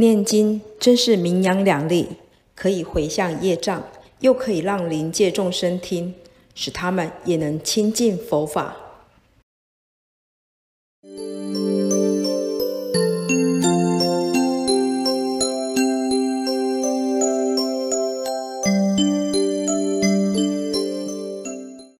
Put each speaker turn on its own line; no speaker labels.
念经真是名扬两利，可以回向业障，又可以让灵界众生听，使他们也能亲近佛法。